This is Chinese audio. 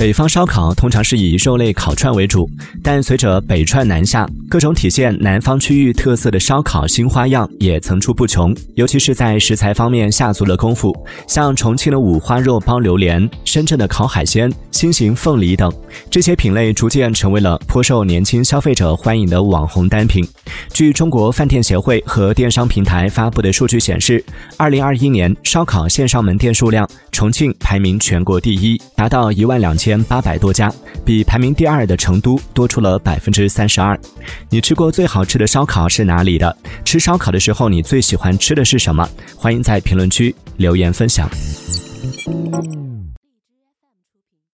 北方烧烤通常是以肉类烤串为主，但随着北串南下，各种体现南方区域特色的烧烤新花样也层出不穷。尤其是在食材方面下足了功夫，像重庆的五花肉包榴莲、深圳的烤海鲜、新型凤梨等，这些品类逐渐成为了颇受年轻消费者欢迎的网红单品。据中国饭店协会和电商平台发布的数据显示，二零二一年烧烤线上门店数量，重庆排名全国第一，达到一万两千。八百多家，比排名第二的成都多出了百分之三十二。你吃过最好吃的烧烤是哪里的？吃烧烤的时候，你最喜欢吃的是什么？欢迎在评论区留言分享。